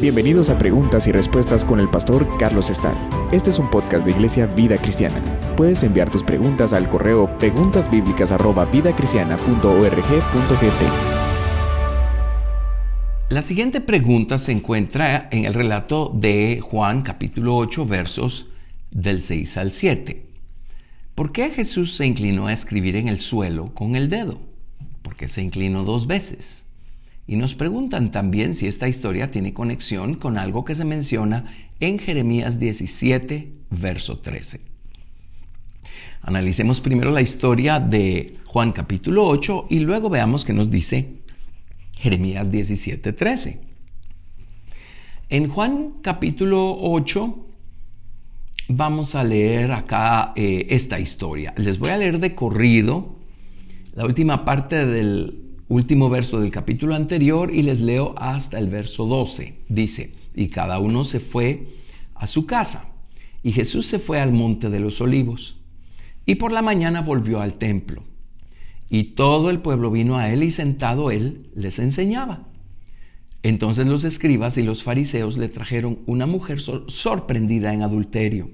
Bienvenidos a Preguntas y Respuestas con el pastor Carlos Estal. Este es un podcast de Iglesia Vida Cristiana. Puedes enviar tus preguntas al correo preguntasbiblicas@vidacristiana.org.gt. La siguiente pregunta se encuentra en el relato de Juan capítulo 8 versos del 6 al 7. ¿Por qué Jesús se inclinó a escribir en el suelo con el dedo? Porque se inclinó dos veces. Y nos preguntan también si esta historia tiene conexión con algo que se menciona en Jeremías 17, verso 13. Analicemos primero la historia de Juan capítulo 8 y luego veamos qué nos dice Jeremías 17, 13. En Juan capítulo 8 vamos a leer acá eh, esta historia. Les voy a leer de corrido la última parte del último verso del capítulo anterior y les leo hasta el verso 12. Dice, y cada uno se fue a su casa. Y Jesús se fue al monte de los olivos. Y por la mañana volvió al templo. Y todo el pueblo vino a él y sentado él les enseñaba. Entonces los escribas y los fariseos le trajeron una mujer sorprendida en adulterio.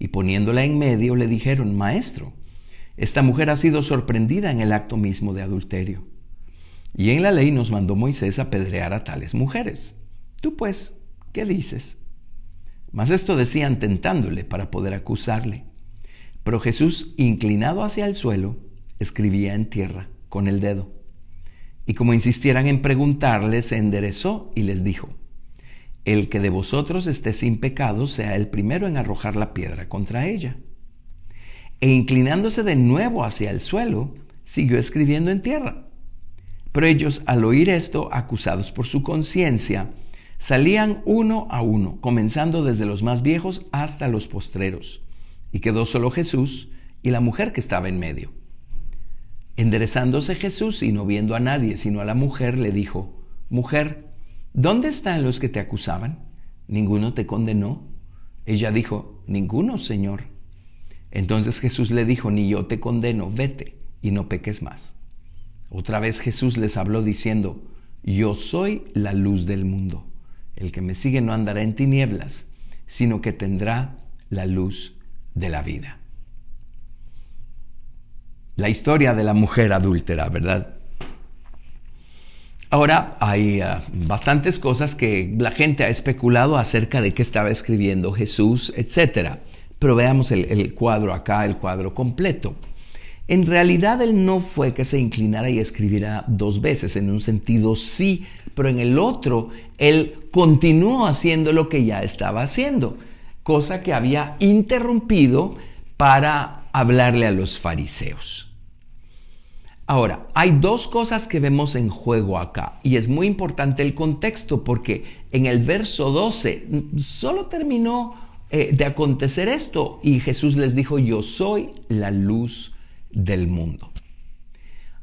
Y poniéndola en medio le dijeron, Maestro, esta mujer ha sido sorprendida en el acto mismo de adulterio. Y en la ley nos mandó Moisés apedrear a tales mujeres. Tú pues, ¿qué dices? Mas esto decían tentándole para poder acusarle. Pero Jesús, inclinado hacia el suelo, escribía en tierra con el dedo. Y como insistieran en preguntarle, se enderezó y les dijo, El que de vosotros esté sin pecado sea el primero en arrojar la piedra contra ella. E inclinándose de nuevo hacia el suelo, siguió escribiendo en tierra. Pero ellos, al oír esto, acusados por su conciencia, salían uno a uno, comenzando desde los más viejos hasta los postreros. Y quedó solo Jesús y la mujer que estaba en medio. Enderezándose Jesús y no viendo a nadie sino a la mujer, le dijo, Mujer, ¿dónde están los que te acusaban? ¿Ninguno te condenó? Ella dijo, Ninguno, Señor. Entonces Jesús le dijo, Ni yo te condeno, vete y no peques más. Otra vez Jesús les habló diciendo, yo soy la luz del mundo. El que me sigue no andará en tinieblas, sino que tendrá la luz de la vida. La historia de la mujer adúltera, ¿verdad? Ahora hay ah, bastantes cosas que la gente ha especulado acerca de qué estaba escribiendo Jesús, etc. Pero veamos el cuadro acá, el cuadro completo. En realidad él no fue que se inclinara y escribiera dos veces, en un sentido sí, pero en el otro él continuó haciendo lo que ya estaba haciendo, cosa que había interrumpido para hablarle a los fariseos. Ahora, hay dos cosas que vemos en juego acá y es muy importante el contexto porque en el verso 12 solo terminó eh, de acontecer esto y Jesús les dijo, yo soy la luz del mundo.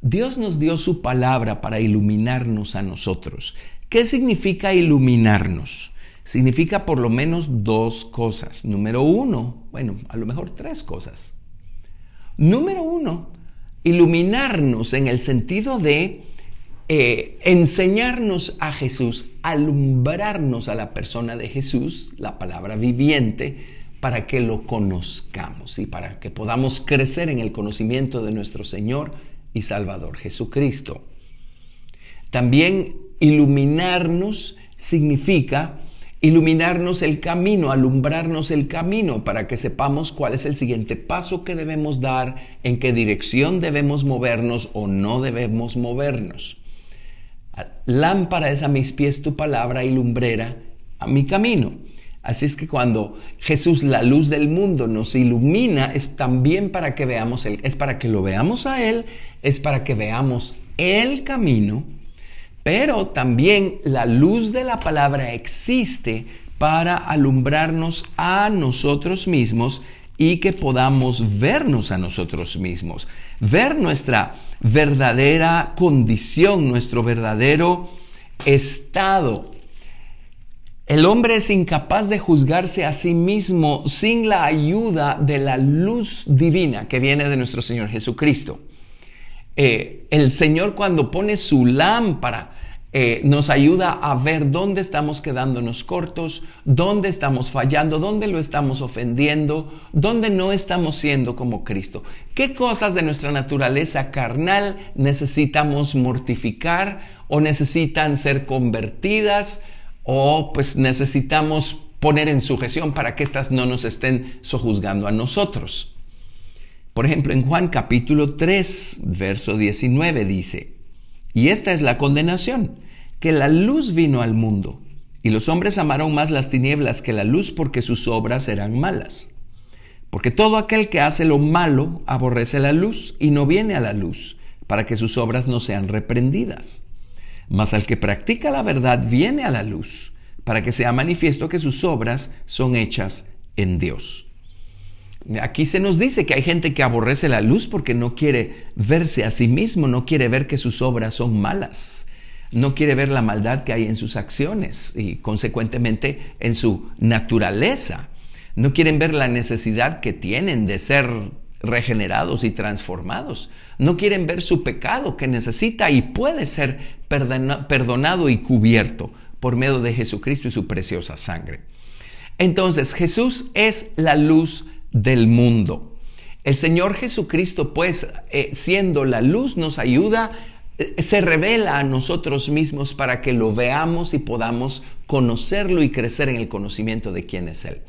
Dios nos dio su palabra para iluminarnos a nosotros. ¿Qué significa iluminarnos? Significa por lo menos dos cosas. Número uno, bueno, a lo mejor tres cosas. Número uno, iluminarnos en el sentido de eh, enseñarnos a Jesús, alumbrarnos a la persona de Jesús, la palabra viviente, para que lo conozcamos y para que podamos crecer en el conocimiento de nuestro Señor y Salvador Jesucristo. También iluminarnos significa iluminarnos el camino, alumbrarnos el camino para que sepamos cuál es el siguiente paso que debemos dar, en qué dirección debemos movernos o no debemos movernos. Lámpara es a mis pies tu palabra y lumbrera a mi camino. Así es que cuando Jesús, la luz del mundo, nos ilumina, es también para que veamos, el, es para que lo veamos a Él, es para que veamos el camino, pero también la luz de la palabra existe para alumbrarnos a nosotros mismos y que podamos vernos a nosotros mismos, ver nuestra verdadera condición, nuestro verdadero estado el hombre es incapaz de juzgarse a sí mismo sin la ayuda de la luz divina que viene de nuestro Señor Jesucristo. Eh, el Señor cuando pone su lámpara eh, nos ayuda a ver dónde estamos quedándonos cortos, dónde estamos fallando, dónde lo estamos ofendiendo, dónde no estamos siendo como Cristo. ¿Qué cosas de nuestra naturaleza carnal necesitamos mortificar o necesitan ser convertidas o pues necesitamos poner en sujeción para que éstas no nos estén sojuzgando a nosotros? Por ejemplo, en Juan capítulo 3, verso 19 dice, y esta es la condenación que la luz vino al mundo, y los hombres amaron más las tinieblas que la luz porque sus obras eran malas. Porque todo aquel que hace lo malo aborrece la luz y no viene a la luz, para que sus obras no sean reprendidas. Mas al que practica la verdad viene a la luz, para que sea manifiesto que sus obras son hechas en Dios. Aquí se nos dice que hay gente que aborrece la luz porque no quiere verse a sí mismo, no quiere ver que sus obras son malas no quiere ver la maldad que hay en sus acciones y consecuentemente en su naturaleza. No quieren ver la necesidad que tienen de ser regenerados y transformados. No quieren ver su pecado que necesita y puede ser perdonado y cubierto por medio de Jesucristo y su preciosa sangre. Entonces Jesús es la luz del mundo. El Señor Jesucristo, pues, eh, siendo la luz, nos ayuda se revela a nosotros mismos para que lo veamos y podamos conocerlo y crecer en el conocimiento de quién es Él.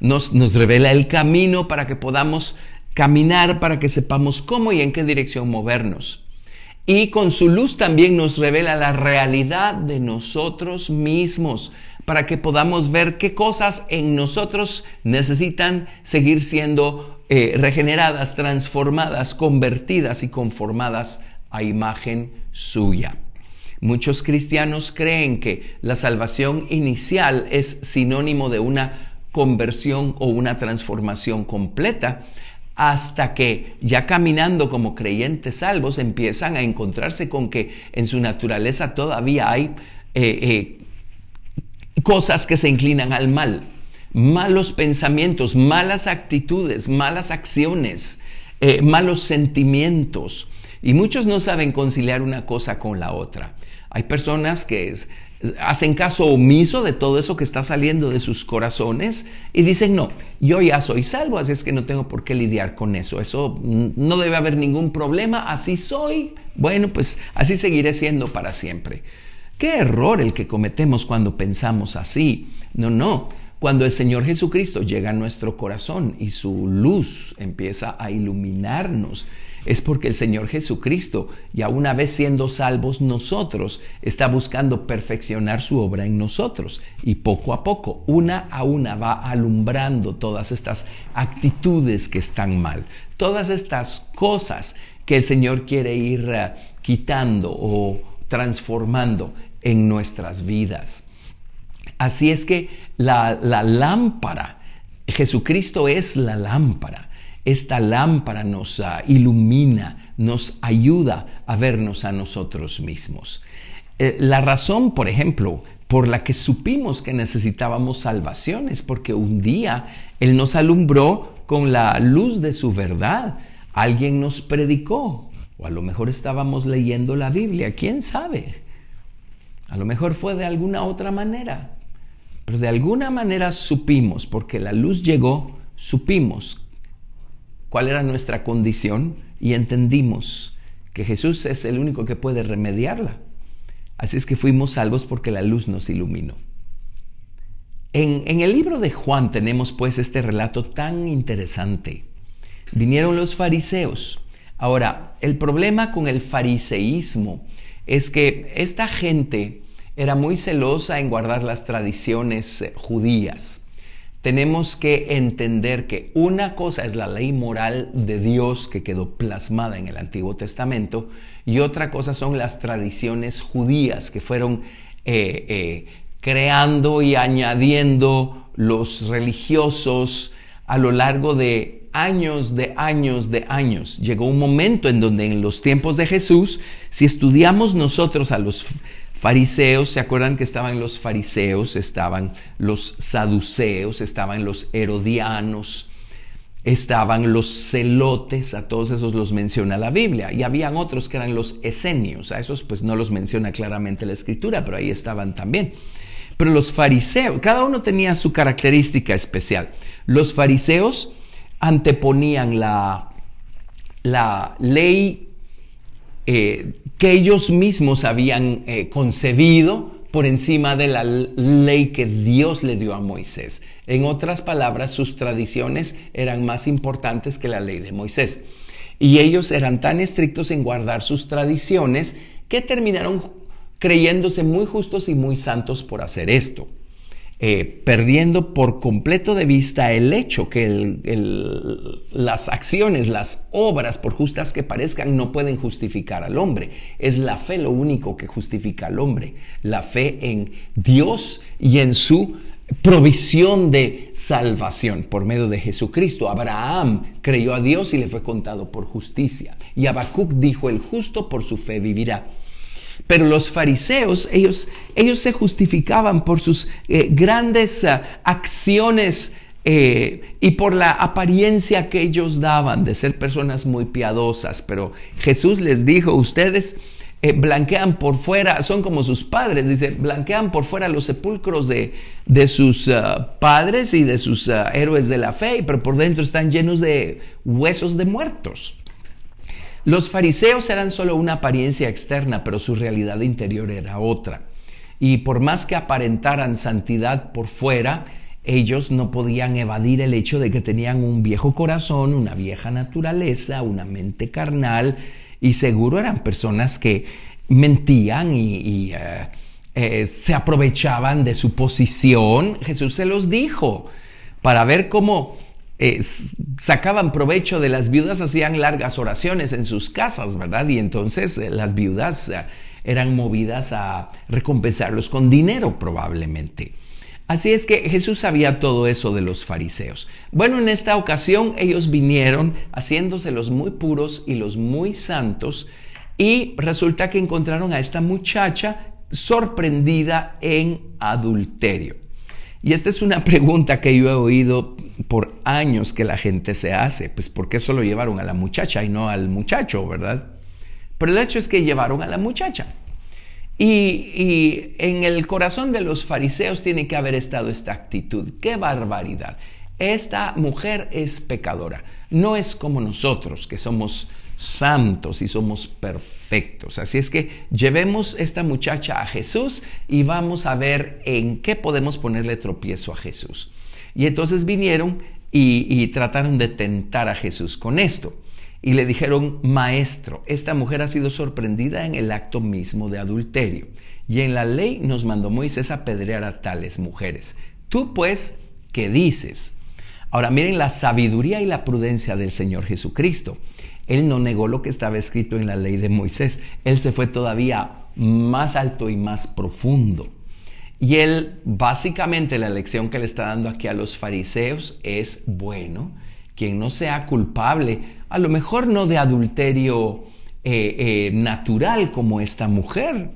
Nos, nos revela el camino para que podamos caminar, para que sepamos cómo y en qué dirección movernos. Y con su luz también nos revela la realidad de nosotros mismos, para que podamos ver qué cosas en nosotros necesitan seguir siendo eh, regeneradas, transformadas, convertidas y conformadas a imagen suya. Muchos cristianos creen que la salvación inicial es sinónimo de una conversión o una transformación completa, hasta que ya caminando como creyentes salvos empiezan a encontrarse con que en su naturaleza todavía hay eh, eh, cosas que se inclinan al mal, malos pensamientos, malas actitudes, malas acciones, eh, malos sentimientos, y muchos no saben conciliar una cosa con la otra. Hay personas que hacen caso omiso de todo eso que está saliendo de sus corazones y dicen, no, yo ya soy salvo, así es que no tengo por qué lidiar con eso. Eso no debe haber ningún problema, así soy. Bueno, pues así seguiré siendo para siempre. Qué error el que cometemos cuando pensamos así. No, no. Cuando el Señor Jesucristo llega a nuestro corazón y su luz empieza a iluminarnos, es porque el Señor Jesucristo, ya una vez siendo salvos nosotros, está buscando perfeccionar su obra en nosotros. Y poco a poco, una a una, va alumbrando todas estas actitudes que están mal, todas estas cosas que el Señor quiere ir eh, quitando o transformando en nuestras vidas. Así es que la, la lámpara, Jesucristo es la lámpara. Esta lámpara nos ah, ilumina, nos ayuda a vernos a nosotros mismos. Eh, la razón, por ejemplo, por la que supimos que necesitábamos salvación es porque un día Él nos alumbró con la luz de su verdad. Alguien nos predicó, o a lo mejor estábamos leyendo la Biblia, quién sabe. A lo mejor fue de alguna otra manera. Pero de alguna manera supimos, porque la luz llegó, supimos cuál era nuestra condición y entendimos que Jesús es el único que puede remediarla. Así es que fuimos salvos porque la luz nos iluminó. En, en, el libro de Juan tenemos pues este relato tan interesante. Vinieron los fariseos. Ahora, el problema con el fariseísmo es que esta gente era muy celosa en guardar las tradiciones eh, judías. Tenemos que entender que una cosa es la ley moral de Dios que quedó plasmada en el Antiguo Testamento y otra cosa son las tradiciones judías que fueron eh, eh, creando y añadiendo los religiosos a lo largo de años, de años, de años. Llegó un momento en donde en los tiempos de Jesús, si estudiamos nosotros a los fariseos, ¿se acuerdan que estaban los fariseos, estaban los saduceos, estaban los herodianos? estaban los celotes, a todos esos los menciona la Biblia, y habían otros que eran los esenios, a esos pues no los menciona claramente la escritura, pero ahí estaban también. Pero los fariseos, cada uno tenía su característica especial. Los fariseos anteponían la, la ley eh, que ellos mismos habían eh, concebido por encima de la ley que Dios le dio a Moisés. En otras palabras, sus tradiciones eran más importantes que la ley de Moisés. Y ellos eran tan estrictos en guardar sus tradiciones que terminaron creyéndose muy justos y muy santos por hacer esto. Eh, perdiendo por completo de vista el hecho que las acciones, las obras, por justas que parezcan, no pueden justificar al hombre. Es la fe lo único que justifica al hombre. La fe en Dios y en su provisión de salvación por medio de Jesucristo. Abraham creyó a Dios y le fue contado por justicia. Y Habacuc dijo, el justo por su fe vivirá. Pero los fariseos, ellos, ellos se justificaban por sus eh, grandes eh, acciones eh, y por la apariencia que ellos daban de ser personas muy piadosas. Pero Jesús les dijo, ustedes blanquean por fuera, son como sus padres, dice, blanquean por fuera los sepulcros de, de sus padres y de sus héroes de la fe, pero por dentro están llenos de huesos de muertos. Los fariseos eran solo una apariencia externa, pero su realidad interior era otra. Y por más que aparentaran santidad por fuera, ellos no podían evadir el hecho de que tenían un viejo corazón, una vieja naturaleza, una mente carnal, y seguro eran personas que mentían y, eh, eh, se aprovechaban de su posición. Jesús se los dijo para ver cómo eh, sacaban provecho de las viudas, hacían largas oraciones en sus casas, ¿verdad? Y entonces eh, las viudas eh, eran movidas a recompensarlos con dinero probablemente. Así es que Jesús sabía todo eso de los fariseos. Bueno, en esta ocasión ellos vinieron haciéndose los muy puros y los muy santos y resulta que encontraron a esta muchacha sorprendida en adulterio. Y esta es una pregunta que yo he oído por años que la gente se hace. Pues ¿por qué solo llevaron a la muchacha y no al muchacho, verdad? Pero el hecho es que llevaron a la muchacha. Y, y, en el corazón de los fariseos tiene que haber estado esta actitud. ¡Qué barbaridad! Esta mujer es pecadora. No es como nosotros, que somos santos y somos perfectos. Así es que llevemos esta muchacha a Jesús y vamos a ver en qué podemos ponerle tropiezo a Jesús. Y entonces vinieron y, trataron de tentar a Jesús con esto. Y le dijeron, maestro, esta mujer ha sido sorprendida en el acto mismo de adulterio. Y en la ley nos mandó Moisés apedrear a tales mujeres. Tú pues, ¿qué dices? Ahora miren la sabiduría y la prudencia del Señor Jesucristo. Él no negó lo que estaba escrito en la ley de Moisés. Él se fue todavía más alto y más profundo. Y él, básicamente, la lección que le está dando aquí a los fariseos es, bueno, quien no sea culpable, a lo mejor no de adulterio eh, eh, natural como esta mujer,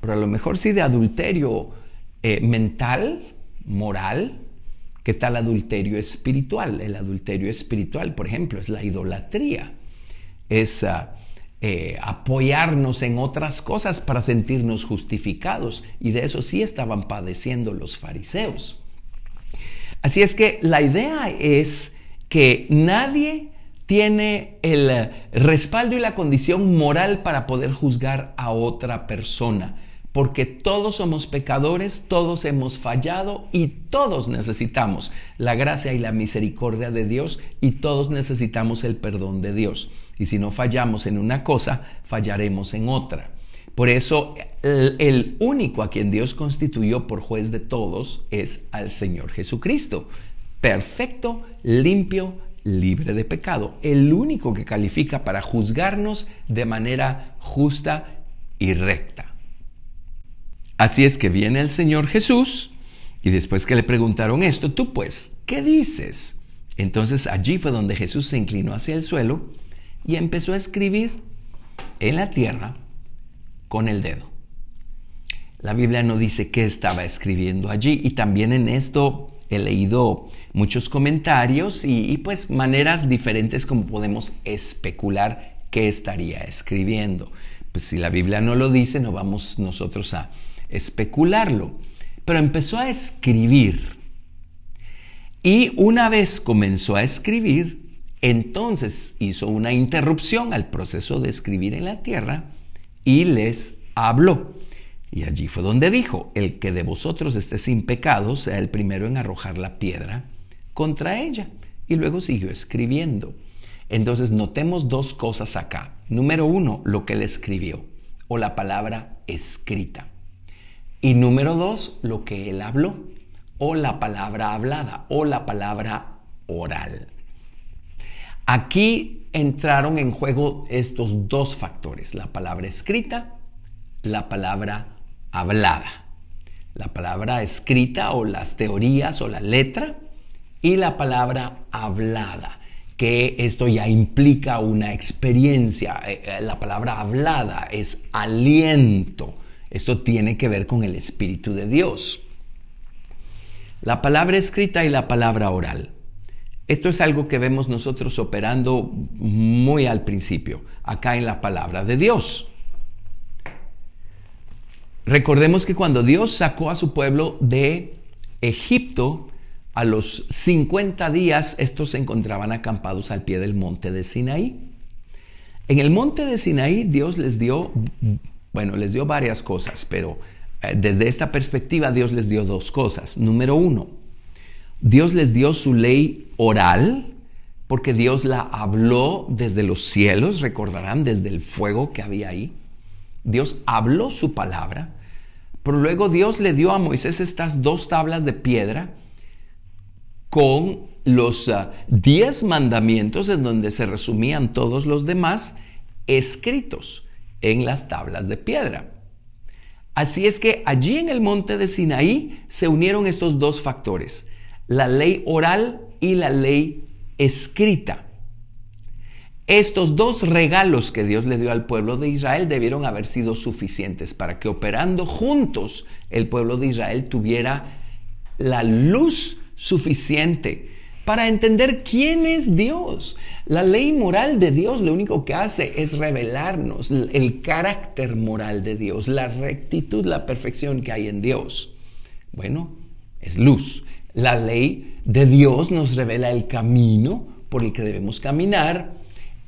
pero a lo mejor sí de adulterio eh, mental, moral. ¿Qué tal adulterio espiritual? El adulterio espiritual, por ejemplo, es la idolatría es eh, apoyarnos en otras cosas para sentirnos justificados. Y de eso sí estaban padeciendo los fariseos. Así es que la idea es que nadie tiene el respaldo y la condición moral para poder juzgar a otra persona porque todos somos pecadores, todos hemos fallado y todos necesitamos la gracia y la misericordia de Dios y todos necesitamos el perdón de Dios. Y si no fallamos en una cosa, fallaremos en otra. Por eso el, único a quien Dios constituyó por juez de todos es al Señor Jesucristo. Perfecto, limpio, libre de pecado. El único que califica para juzgarnos de manera justa y recta. Así es que viene el Señor Jesús y después que le preguntaron esto, tú pues, ¿qué dices? Entonces allí fue donde Jesús se inclinó hacia el suelo y empezó a escribir en la tierra con el dedo. La Biblia no dice qué estaba escribiendo allí y también en esto he leído muchos comentarios y, pues maneras diferentes como podemos especular qué estaría escribiendo. Pues si la Biblia no lo dice, no vamos nosotros a especularlo. Pero empezó a escribir. Y una vez comenzó a escribir, entonces hizo una interrupción al proceso de escribir en la tierra y les habló. Y allí fue donde dijo, el que de vosotros esté sin pecado sea el primero en arrojar la piedra contra ella. Y luego siguió escribiendo. Entonces notemos dos cosas acá. Número uno, lo que él escribió o la palabra escrita. Y número dos, lo que él habló o la palabra hablada o la palabra oral. Aquí entraron en juego estos dos factores, la palabra escrita, la palabra hablada. La palabra escrita o las teorías o la letra y la palabra hablada que esto ya implica una experiencia. Eh, eh, la palabra hablada es aliento. Esto tiene que ver con el Espíritu de Dios. La palabra escrita y la palabra oral. Esto es algo que vemos nosotros operando muy al principio, acá en la palabra de Dios. Recordemos que cuando Dios sacó a su pueblo de Egipto, a los 50 días estos se encontraban acampados al pie del monte de Sinaí. En el monte de Sinaí Dios les dio, bueno, les dio varias cosas, pero eh, desde esta perspectiva Dios les dio dos cosas. Número uno, Dios les dio su ley oral, porque Dios la habló desde los cielos, recordarán, desde el fuego que había ahí. Dios habló su palabra, pero luego Dios le dio a Moisés estas dos tablas de piedra con los ah, diez mandamientos en donde se resumían todos los demás escritos en las tablas de piedra. Así es que allí en el monte de Sinaí se unieron estos dos factores, la ley oral y la ley escrita. Estos dos regalos que Dios le dio al pueblo de Israel debieron haber sido suficientes para que operando juntos el pueblo de Israel tuviera la luz suficiente para entender quién es Dios. La ley moral de Dios lo único que hace es revelarnos el carácter moral de Dios, la rectitud, la perfección que hay en Dios. Bueno, es luz. La ley de Dios nos revela el camino por el que debemos caminar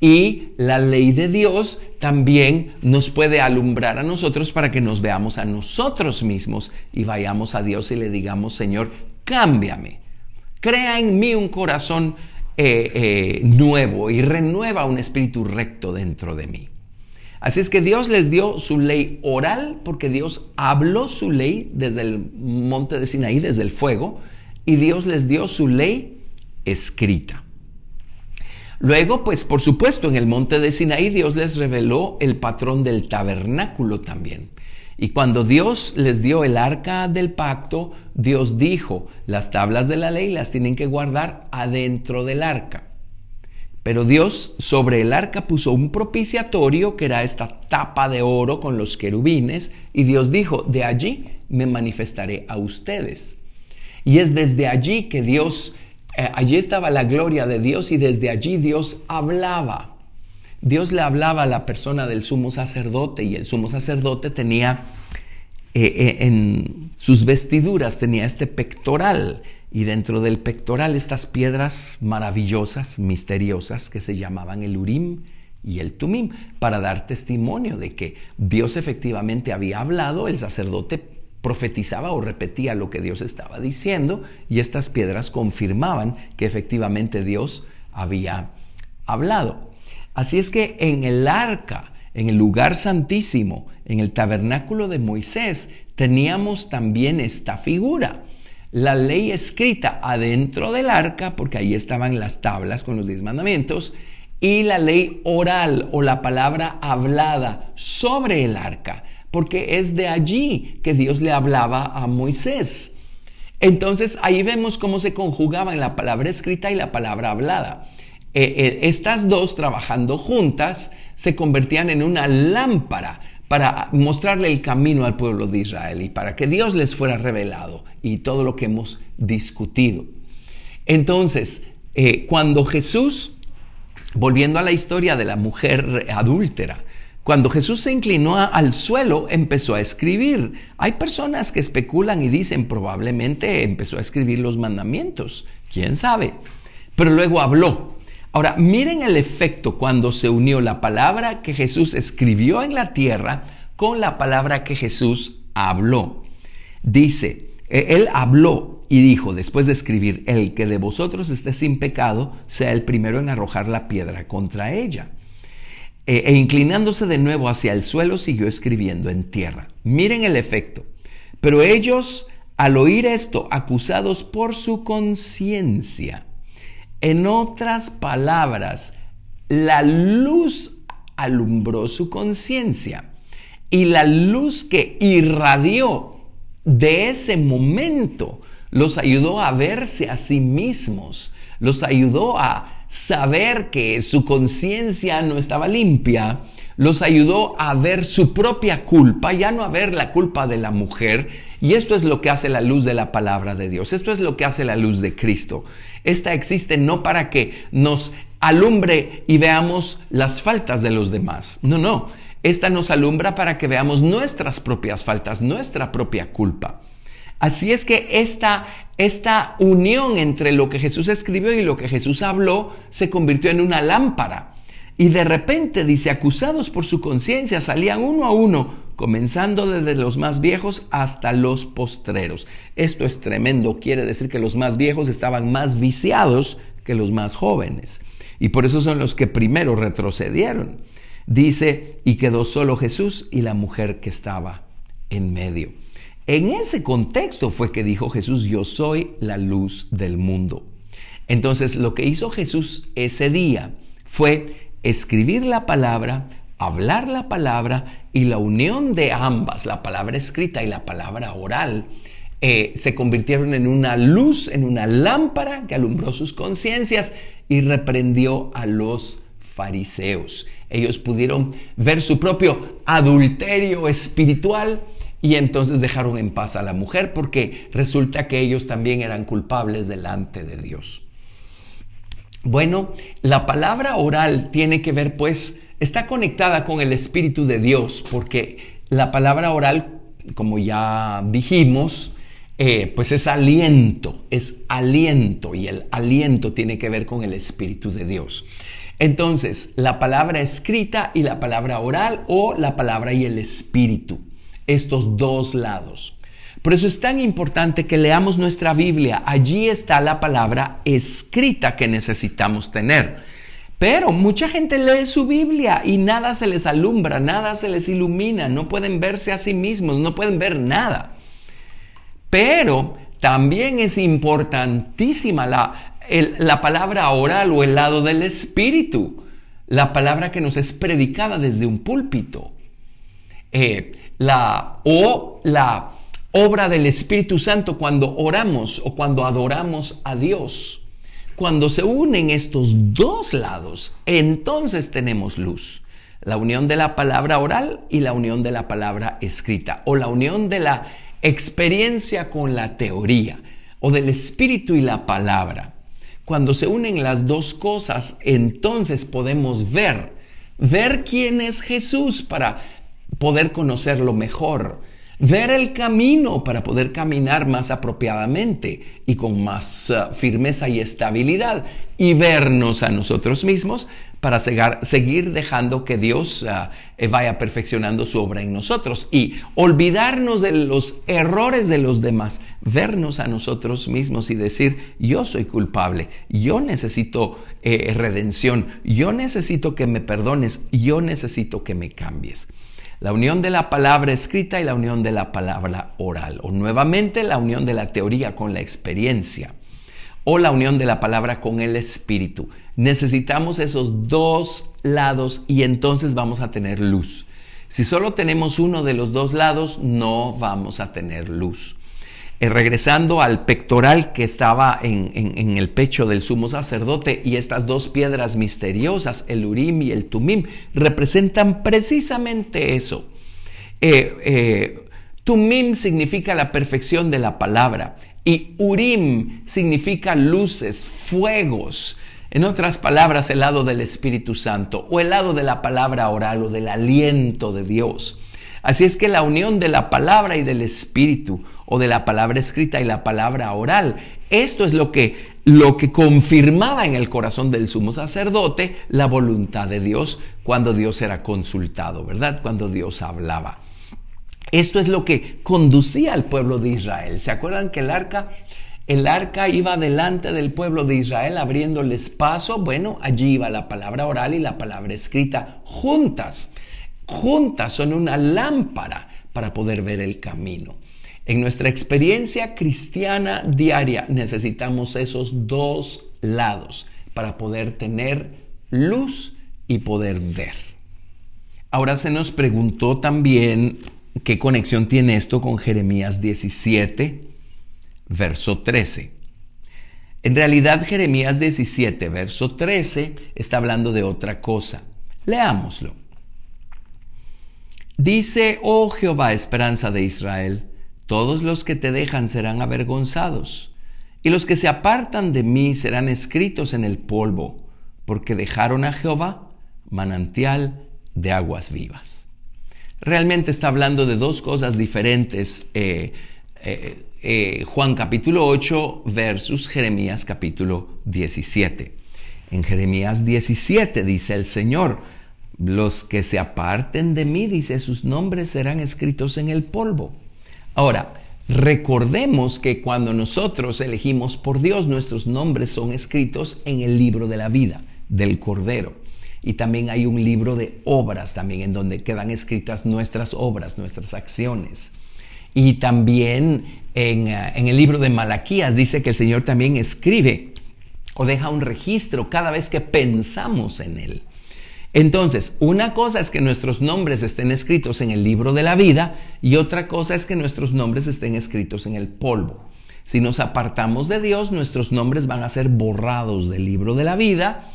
y la ley de Dios también nos puede alumbrar a nosotros para que nos veamos a nosotros mismos y vayamos a Dios y le digamos, Señor, cámbiame, crea en mí un corazón eh, eh, nuevo y renueva un espíritu recto dentro de mí. Así es que Dios les dio su ley oral porque Dios habló su ley desde el monte de Sinaí, desde el fuego, y Dios les dio su ley escrita. Luego, pues por supuesto, en el monte de Sinaí Dios les reveló el patrón del tabernáculo también. Y cuando Dios les dio el arca del pacto, Dios dijo, las tablas de la ley las tienen que guardar adentro del arca. Pero Dios sobre el arca puso un propiciatorio que era esta tapa de oro con los querubines y Dios dijo, de allí me manifestaré a ustedes. Y es desde allí que Dios, eh, allí estaba la gloria de Dios y desde allí Dios hablaba. Dios le hablaba a la persona del sumo sacerdote y el sumo sacerdote tenía eh, eh, en sus vestiduras, tenía este pectoral y dentro del pectoral estas piedras maravillosas, misteriosas que se llamaban el Urim y el Tumim para dar testimonio de que Dios efectivamente había hablado, el sacerdote profetizaba o repetía lo que Dios estaba diciendo y estas piedras confirmaban que efectivamente Dios había hablado. Así es que en el arca, en el lugar santísimo, en el tabernáculo de Moisés, teníamos también esta figura. La ley escrita adentro del arca, porque ahí estaban las tablas con los diez mandamientos, y la ley oral o la palabra hablada sobre el arca, porque es de allí que Dios le hablaba a Moisés. Entonces ahí vemos cómo se conjugaban la palabra escrita y la palabra hablada. Eh, eh, estas dos trabajando juntas se convertían en una lámpara para mostrarle el camino al pueblo de Israel y para que Dios les fuera revelado y todo lo que hemos discutido. Entonces, eh, cuando Jesús, volviendo a la historia de la mujer adúltera, cuando Jesús se inclinó al suelo, empezó a escribir. Hay personas que especulan y dicen probablemente empezó a escribir los mandamientos, quién sabe, pero luego habló. Ahora, miren el efecto cuando se unió la palabra que Jesús escribió en la tierra con la palabra que Jesús habló. Dice, e, él habló y dijo, después de escribir, el que de vosotros esté sin pecado, sea el primero en arrojar la piedra contra ella. E, e inclinándose de nuevo hacia el suelo, siguió escribiendo en tierra. Miren el efecto. Pero ellos, al oír esto, acusados por su conciencia, en otras palabras, la luz alumbró su conciencia y la luz que irradió de ese momento los ayudó a verse a sí mismos, los ayudó a saber que su conciencia no estaba limpia, los ayudó a ver su propia culpa, ya no a ver la culpa de la mujer. Y esto es lo que hace la luz de la palabra de Dios, esto es lo que hace la luz de Cristo. Esta existe no para que nos alumbre y veamos las faltas de los demás. No, no. Esta nos alumbra para que veamos nuestras propias faltas, nuestra propia culpa. Así es que esta, esta unión entre lo que Jesús escribió y lo que Jesús habló se convirtió en una lámpara. Y de repente, dice, acusados por su conciencia, salían uno a uno, comenzando desde los más viejos hasta los postreros. Esto es tremendo, quiere decir que los más viejos estaban más viciados que los más jóvenes. Y por eso son los que primero retrocedieron. Dice, y quedó solo Jesús y la mujer que estaba en medio. En ese contexto fue que dijo Jesús, yo soy la luz del mundo. Entonces lo que hizo Jesús ese día fue escribir la palabra, hablar la palabra y la unión de ambas, la palabra escrita y la palabra oral, eh, se convirtieron en una luz, en una lámpara que alumbró sus conciencias y reprendió a los fariseos. Ellos pudieron ver su propio adulterio espiritual y entonces dejaron en paz a la mujer porque resulta que ellos también eran culpables delante de Dios. Bueno, la palabra oral tiene que ver, pues, está conectada con el Espíritu de Dios, porque la palabra oral, como ya dijimos, eh, pues es aliento, es aliento, y el aliento tiene que ver con el Espíritu de Dios. Entonces, la palabra escrita y la palabra oral o la palabra y el Espíritu, estos dos lados. Por eso es tan importante que leamos nuestra Biblia. Allí está la palabra escrita que necesitamos tener. Pero mucha gente lee su Biblia y nada se les alumbra, nada se les ilumina, no pueden verse a sí mismos, no pueden ver nada. Pero también es importantísima la, la palabra oral o el lado del Espíritu, la palabra que nos es predicada desde un púlpito. Eh, la, o la obra del Espíritu Santo cuando oramos o cuando adoramos a Dios. Cuando se unen estos dos lados, entonces tenemos luz. La unión de la palabra oral y la unión de la palabra escrita, o la unión de la experiencia con la teoría, o del espíritu y la palabra. Cuando se unen las dos cosas, entonces podemos ver, ver quién es Jesús para poder conocerlo mejor, ver el camino para poder caminar más apropiadamente y con más uh, firmeza y estabilidad y vernos a nosotros mismos para seguir dejando que Dios uh, eh, vaya perfeccionando su obra en nosotros y olvidarnos de los errores de los demás, vernos a nosotros mismos y decir, yo soy culpable, yo necesito eh, redención, yo necesito que me perdones, yo necesito que me cambies la unión de la palabra escrita y la unión de la palabra oral, o nuevamente la unión de la teoría con la experiencia, o la unión de la palabra con el espíritu. Necesitamos esos dos lados y entonces vamos a tener luz. Si solo tenemos uno de los dos lados, no vamos a tener luz. Eh, regresando al pectoral que estaba en, el pecho del sumo sacerdote y estas dos piedras misteriosas, el Urim y el Tumim, representan precisamente eso. Eh, eh, tumim significa la perfección de la palabra y urim significa luces, fuegos. En otras palabras, el lado del Espíritu Santo o el lado de la palabra oral o del aliento de Dios. Así es que la unión de la palabra y del Espíritu o de la palabra escrita y la palabra oral, esto es lo que, lo que confirmaba en el corazón del sumo sacerdote la voluntad de Dios cuando Dios era consultado, ¿verdad? Cuando Dios hablaba. Esto es lo que conducía al pueblo de Israel. ¿Se acuerdan que el arca el arca iba delante del pueblo de Israel abriéndoles paso. Bueno, allí iba la palabra oral y la palabra escrita juntas. Juntas son una lámpara para poder ver el camino. En nuestra experiencia cristiana diaria necesitamos esos dos lados para poder tener luz y poder ver. Ahora se nos preguntó también qué conexión tiene esto con Jeremías 17, verso 13. En realidad Jeremías 17, verso 13 está hablando de otra cosa. Leámoslo. Dice, oh Jehová, esperanza de Israel, todos los que te dejan serán avergonzados, y los que se apartan de mí serán escritos en el polvo, porque dejaron a Jehová manantial de aguas vivas. Realmente está hablando de dos cosas diferentes. Eh, eh, eh, Juan capítulo 8 versus Jeremías capítulo 17. En Jeremías 17 dice el Señor, los que se aparten de mí, dice, sus nombres serán escritos en el polvo. Ahora, recordemos que cuando nosotros elegimos por Dios, nuestros nombres son escritos en el libro de la vida del Cordero. Y también hay un libro de obras también en donde quedan escritas nuestras obras, nuestras acciones. Y también eh, en, el libro de Malaquías dice que el Señor también escribe o deja un registro cada vez que pensamos en Él. Entonces, una cosa es que nuestros nombres estén escritos en el libro de la vida y otra cosa es que nuestros nombres estén escritos en el polvo. Si nos apartamos de Dios, nuestros nombres van a ser borrados del libro de la vida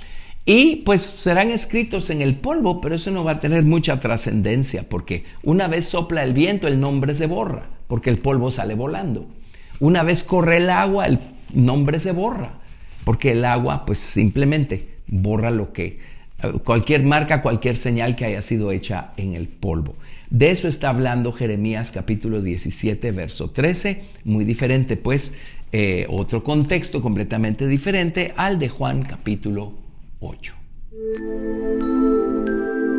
y pues serán escritos en el polvo, pero eso no va a tener mucha trascendencia porque una vez sopla el viento el nombre se borra porque el polvo sale volando. Una vez corre el agua el nombre se borra porque el agua pues simplemente borra lo que cualquier marca, cualquier señal que haya sido hecha en el polvo. De eso está hablando Jeremías capítulo 17, verso 13, muy diferente pues, eh, otro contexto completamente diferente al de Juan capítulo 8.